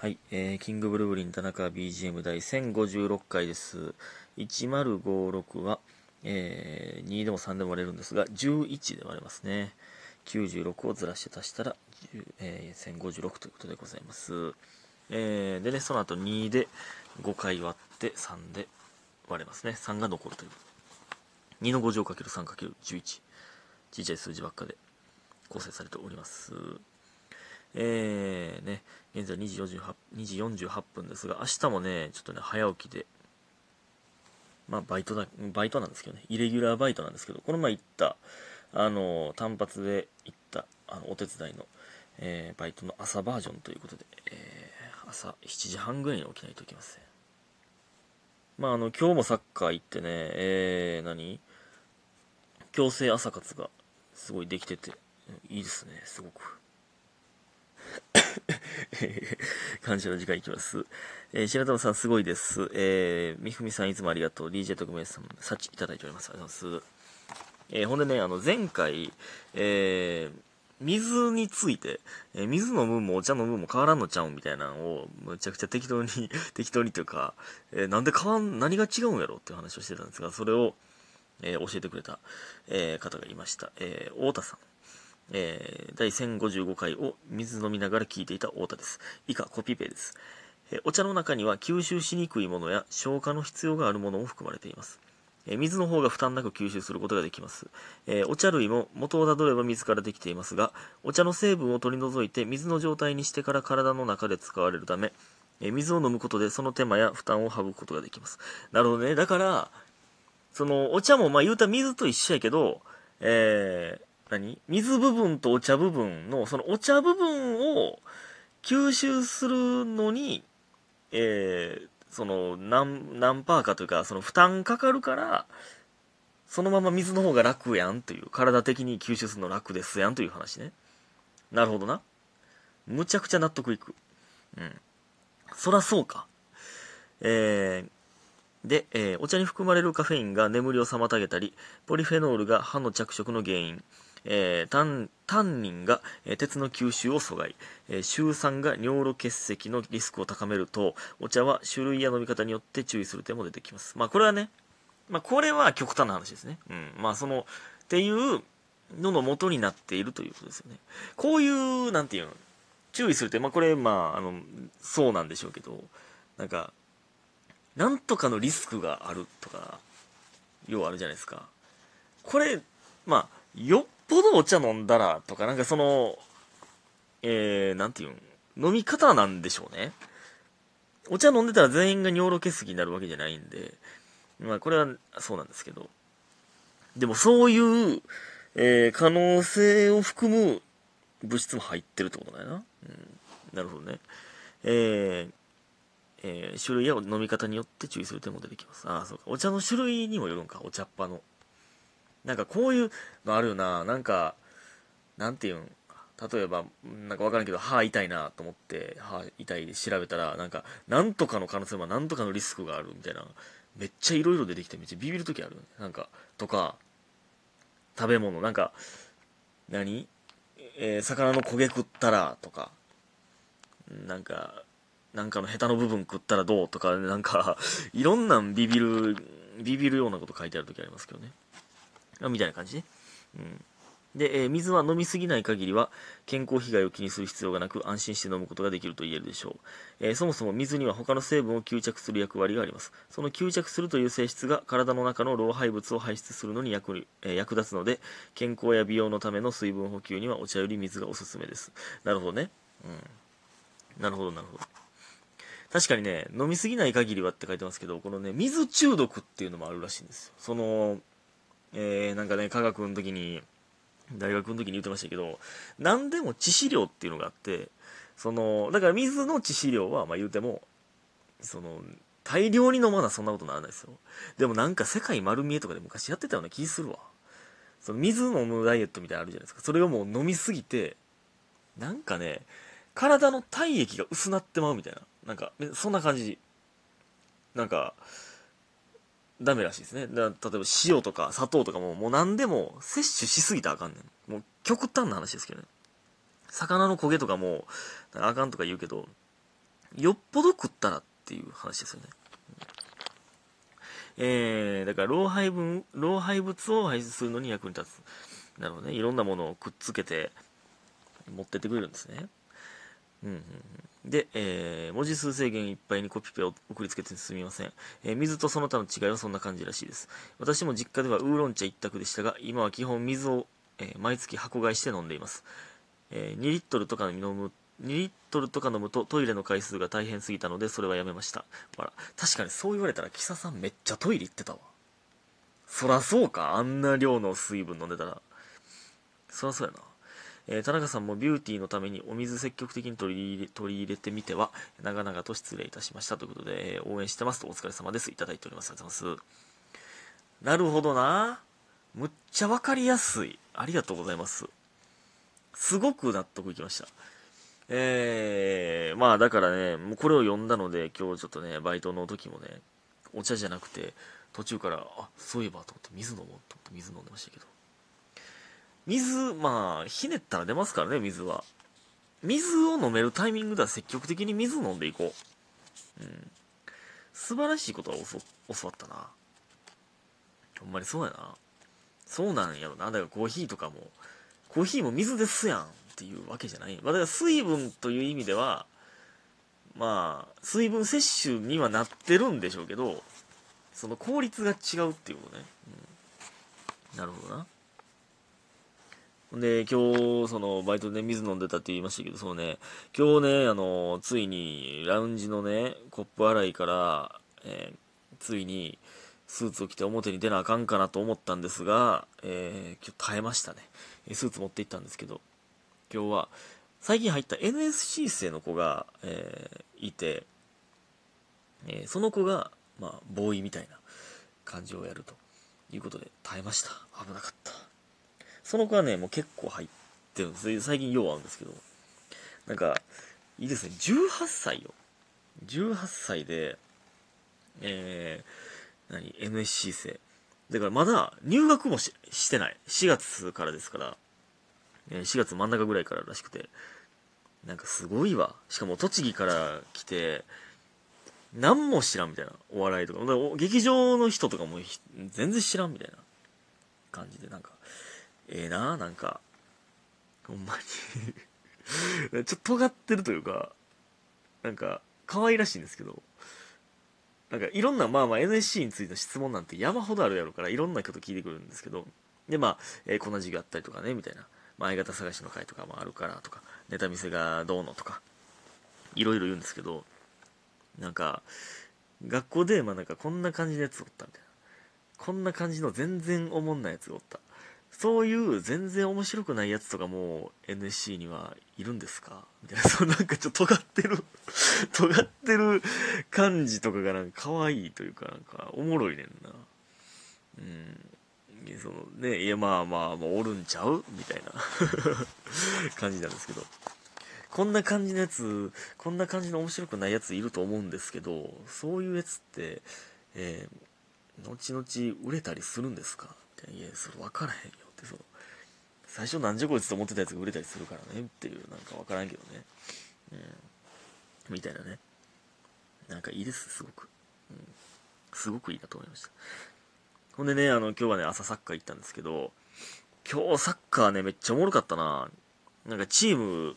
はい、えー、キングブルーリン田中 BGM 第1056回です。1056は、えー、2でも3でも割れるんですが、11で割れますね。96をずらして足したら、10えー、1056ということでございます。えー、でね、その後2で5回割って3で割れますね。3が残るという。2の5乗 ×3×11。ちっちゃい数字ばっかで構成されております。えー、ね、現在2時 ,48 2時48分ですが、明日もね、ちょっとね、早起きで、まあ、バイトだ、バイトなんですけどね、イレギュラーバイトなんですけど、この前行った、あの、単発で行った、あの、お手伝いの、えー、バイトの朝バージョンということで、えー、朝7時半ぐらいに起きないといけません。まあ、あの、今日もサッカー行ってね、えー、何？強制朝活がすごいできてて、いいですね、すごく。感謝の時間いきます。えー、白玉さんすごいです。えー、みふみさんいつもありがとう。DJ 特命さん、サチいただいております。ありがとうございます。えー、ほんでね、あの、前回、えー、水について、えー、水飲むもお茶飲むも変わらんのちゃうんみたいなのを、むちゃくちゃ適当に、適当にというか、えー、なんで変わん、何が違うんやろっていう話をしてたんですが、それを、えー、教えてくれた、えー、方がいました。えー、太田さん。えー、第1055回を水飲みながら聞いていた太田です。以下、コピペです。えお茶の中には吸収しにくいものや消化の必要があるものも含まれています。え水の方が負担なく吸収することができます。えお茶類も元をたどれば水からできていますが、お茶の成分を取り除いて水の状態にしてから体の中で使われるため、え水を飲むことでその手間や負担を省くことができます。なるほどね。だから、その、お茶も、まあ言うたら水と一緒やけど、えー、何？水部分とお茶部分の、そのお茶部分を吸収するのに、えー、その、何、何パーかというか、その負担かかるから、そのまま水の方が楽やんという、体的に吸収するの楽ですやんという話ね。なるほどな。むちゃくちゃ納得いく。うん。そらそうか。えー、で、えーお茶に含まれるカフェインが眠りを妨げたり、ポリフェノールが歯の着色の原因、えータンタンニンが、えー鉄の吸収を阻害、えーシュウ酸が尿路結石のリスクを高めると、お茶は種類や飲み方によって注意する点も出てきます。まあこれはね、まあこれは極端な話ですね。うん。まあその、っていうのの元になっているということですよね。こういう、なんていうの、注意するって、まあこれ、まあ、あの、そうなんでしょうけど、なんか、なんとかのリスクがあるとか、要はあるじゃないですか。これ、まあ、よっぽどお茶飲んだらとか、なんかその、えー、なんていうん、飲み方なんでしょうね。お茶飲んでたら全員が尿路結石になるわけじゃないんで、まあこれはそうなんですけど、でもそういう、えー可能性を含む物質も入ってるってことだよな。うん、なるほどね。えーえー種類や飲み方によって注意する点も出てきます。ああ、そうか。お茶の種類にもよるんか、お茶っ葉の。なんかこういうのあるよな。なんか、なんていうん？例えば、なんかわからんけど、歯痛いなと思って、歯痛いで調べたら、なんか、なんとかの可能性もなんとかのリスクがあるみたいな。めっちゃいろいろ出てきて、めっちゃビビるときあるね。なんか、とか、食べ物、なんか、何？えー魚の焦げ食ったら、とか、なんか、なんかのヘタの部分食ったらどう？とか、なんか、いろんなんビビる、ビビるようなこと書いてある時ありますけどね。みたいな感じね。うん。で、えー水は飲みすぎない限りは健康被害を気にする必要がなく安心して飲むことができると言えるでしょう、えーそもそも水には他の成分を吸着する役割があります。その吸着するという性質が体の中の老廃物を排出するのに役、えー役立つので健康や美容のための水分補給にはお茶より水がおすすめです。なるほどね。うん。なるほどなるほど。確かにね飲みすぎない限りはって書いてますけどこのね水中毒っていうのもあるらしいんですよ。そのえー、なんかね科学の時に大学の時に言ってましたけど何でも致死量っていうのがあってそのだから水の致死量はまあ言うてもその大量に飲まなそんなことならないですよ。でもなんか世界丸見えとかで昔やってたような気するわ。その水飲むダイエットみたいなのあるじゃないですか。それをもう飲みすぎてなんかね体の体液が薄なってまうみたいな。なんかそんな感じ。なんかダメらしいですね。だ例えば塩とか砂糖とかももう何でも摂取しすぎたらあかんねん。もう極端な話ですけどね。魚の焦げとかもあかんとか言うけど、よっぽど食ったらっていう話ですよね。えー、だから老廃分、老廃物を排出するのに役に立つ。なるほどね。いろんなものをくっつけて持ってってくれるんですね。うんうんうん、で、えー、文字数制限いっぱいにコピペを送りつけてすみません、えー、水とその他の違いはそんな感じらしいです。私も実家ではウーロン茶一択でしたが、今は基本水を、えー、毎月箱買いして飲んでいます。え2リットルとか飲む2リットルとか飲むとトイレの回数が大変すぎたのでそれはやめました。ほら、確かにそう言われたら、キサさんめっちゃトイレ行ってたわ。そらそうか、あんな量の水分飲んでたら。そらそうやな。えー、田中さんもビューティーのためにお水積極的に取り入れ取り入れてみては、長々と失礼いたしましたということで、えー、応援してますとお疲れ様です。いただいております。ありがとうございます。なるほどな。むっちゃわかりやすい。ありがとうございます。すごく納得いきました。えー、まあだからね、もうこれを読んだので、今日ちょっとね、バイトの時もね、お茶じゃなくて、途中から、あ、そういえばと思って水飲もうと思って水飲んでましたけど。水、まあ、ひねったら出ますからね、水は。水を飲めるタイミングでは積極的に水飲んでいこう。うん。素晴らしいことは教わったな。ほんまにそうやな。そうなんやろな。だからコーヒーとかも、コーヒーも水ですやん。っていうわけじゃない。まあ、だから水分という意味では、まあ、水分摂取にはなってるんでしょうけど、その効率が違うっていうことね。うん、なるほどな。で、今日、その、バイトで水飲んでたって言いましたけど、そうね、今日ね、あの、ついに、ラウンジのね、コップ洗いから、えー、ついに、スーツを着て表に出なあかんかなと思ったんですが、えー、今日耐えましたね。スーツ持って行ったんですけど、今日は、最近入った NSC 生の子が、えー、いて、えー、その子が、まあ、ボーイみたいな感じをやるということで耐えました。危なかった。その子はね、もう結構入ってるんです。最近よう会うんですけど。なんか、いいですね。18歳よ。18歳で、えー、何 ?NSC 生。だからまだ入学もししてない。4月からですから、4月真ん中ぐらいかららしくて、なんかすごいわ。しかも栃木から来て、何も知らんみたいな。お笑いとか。劇場の人とかも全然知らんみたいな感じで、なんか、ええー、ななんか、ほんまに ちょっと尖ってるというか、なんか、可愛らしいんですけど、なんかいろんな、まあまあ NSC についての質問なんて山ほどあるやろから、いろんなこと聞いてくるんですけど、でまあ、えー、こんな授業あったりとかね、みたいな。まあ、相方探しの会とかもあるからとか、ネタ見せがどうのとか、いろいろ言うんですけど、なんか、学校で、まあなんかこんな感じのやつおったみたいな。こんな感じの全然おもんないやつがおった。そういう全然面白くないやつとかも NSC にはいるんですか？みたいな。そうなんかちょっと尖ってる 尖ってる感じとかがなんか可愛いというかなんかおもろいねんな。うん。そのね、いやまあまあ、まあ、おるんちゃう？みたいな 感じなんですけど。こんな感じのやつ、こんな感じの面白くないやついると思うんですけど、そういうやつって、えー、後々売れたりするんですか？いや、それ分からへんよって、その、最初なんじゃこいつと思ってたやつが売れたりするからねっていう、なんか分からんけどね。うん。みたいなね。なんかいいです、すごく。うん。すごくいいなと思いました。ほんでね、あの、今日はね、朝サッカー行ったんですけど、今日サッカーね、めっちゃおもろかったな。なんかチーム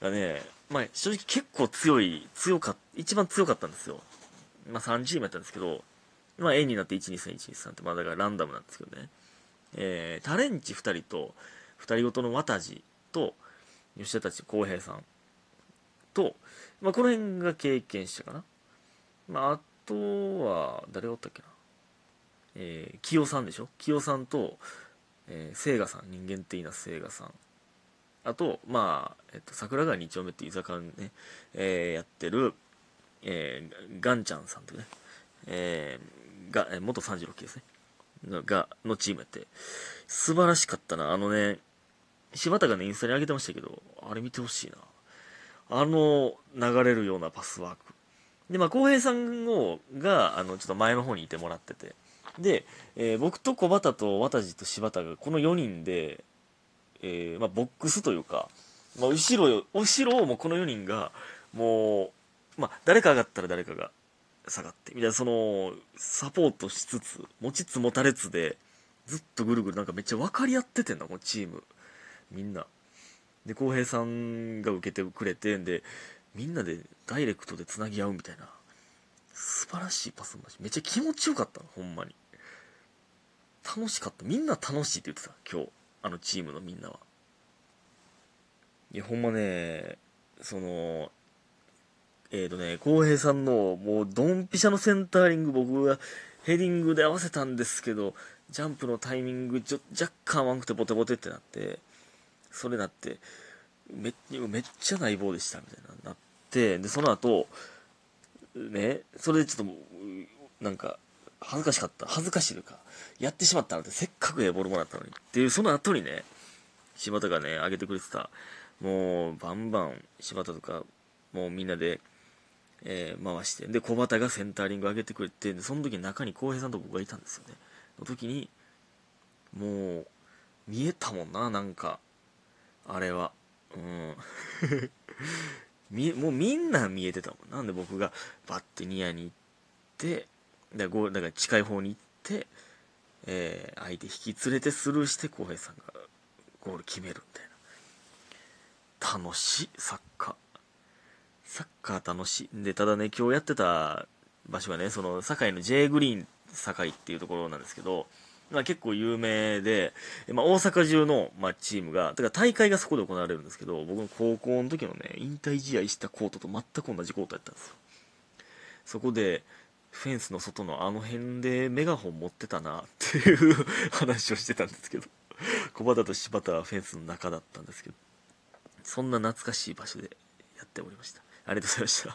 がね、まあ、正直結構強い、強かっ、一番強かったんですよ。まあ、3チームやったんですけど、まあ、A になって1、2、3、1、2、3って、まあ、だからランダムなんですけどね。えー、タレンチ2人と、2人ごとの綿地と、吉田たち浩平さんと、まあ、この辺が経験したかな。まあ、あとは、誰おったっけな。えー、清さんでしょ？清さんと、えー、聖賀さん人間っていいな聖賀さんあとまあ、えっと、桜川2丁目って居酒屋ね、えー、やってる、えー、ガンちゃんさんとね、えー、がえ元36期ですねがのチームやって素晴らしかったな。あのね柴田がねインスタに上げてましたけどあれ見てほしいな。あの流れるようなパスワーク。でまあ浩平さんをがあのちょっと前の方にいてもらってて。で、えー、僕と小畑と渡地と柴田がこの4人で、えー、まあ、ボックスというか、まあ、後ろよ、後ろをもうこの4人が、もう、まあ、誰か上がったら誰かが下がってみたいなそのサポートしつつ持ちつ持たれつでずっとぐるぐるなんかめっちゃ分かり合っててんなこのチーム。みんな。で浩平さんが受けてくれてんでみんなでダイレクトでつなぎ合うみたいな。素晴らしいパス回しめっちゃ気持ちよかったのほんまに。楽しかった。みんな楽しいって言ってた今日。あのチームのみんなは。いやほんまねそのえーとね浩平さんのもうドンピシャのセンターリング僕がヘディングで合わせたんですけどジャンプのタイミングちょ若干甘くてボテボテってなってそれなってめめっちゃない棒でしたみたいななってでその後ねそれでちょっとなんか恥ずかしかった。恥ずかしいというかやってしまったのでせっかくええボールもらったのにっていうその後にね柴田がね上げてくれてたもうバンバン柴田とかもうみんなで、えー、回してで小畑がセンタリング上げてくれてその時に中に浩平さんと僕がいたんですよね。の時にもう見えたもんななんか。あれは。うん。もうみんな見えてたもんな。んで僕がバッてニアに行ってだからだから近い方に行って、えー、相手引き連れてスルーして浩平さんがゴール決めるみたいな。楽しいサッカー。サッカー楽しいでただね今日やってた場所がねその堺の J グリーン堺っていうところなんですけどまあ、結構有名で、まあ、大阪中の、まあ、チームが、だから大会がそこで行われるんですけど、僕の高校の時のね、引退試合したコートと全く同じコートやったんですよ。そこで、フェンスの外のあの辺でメガホン持ってたなっていう 話をしてたんですけど、小畑と柴田はフェンスの中だったんですけど、そんな懐かしい場所でやっておりました。ありがとうございました。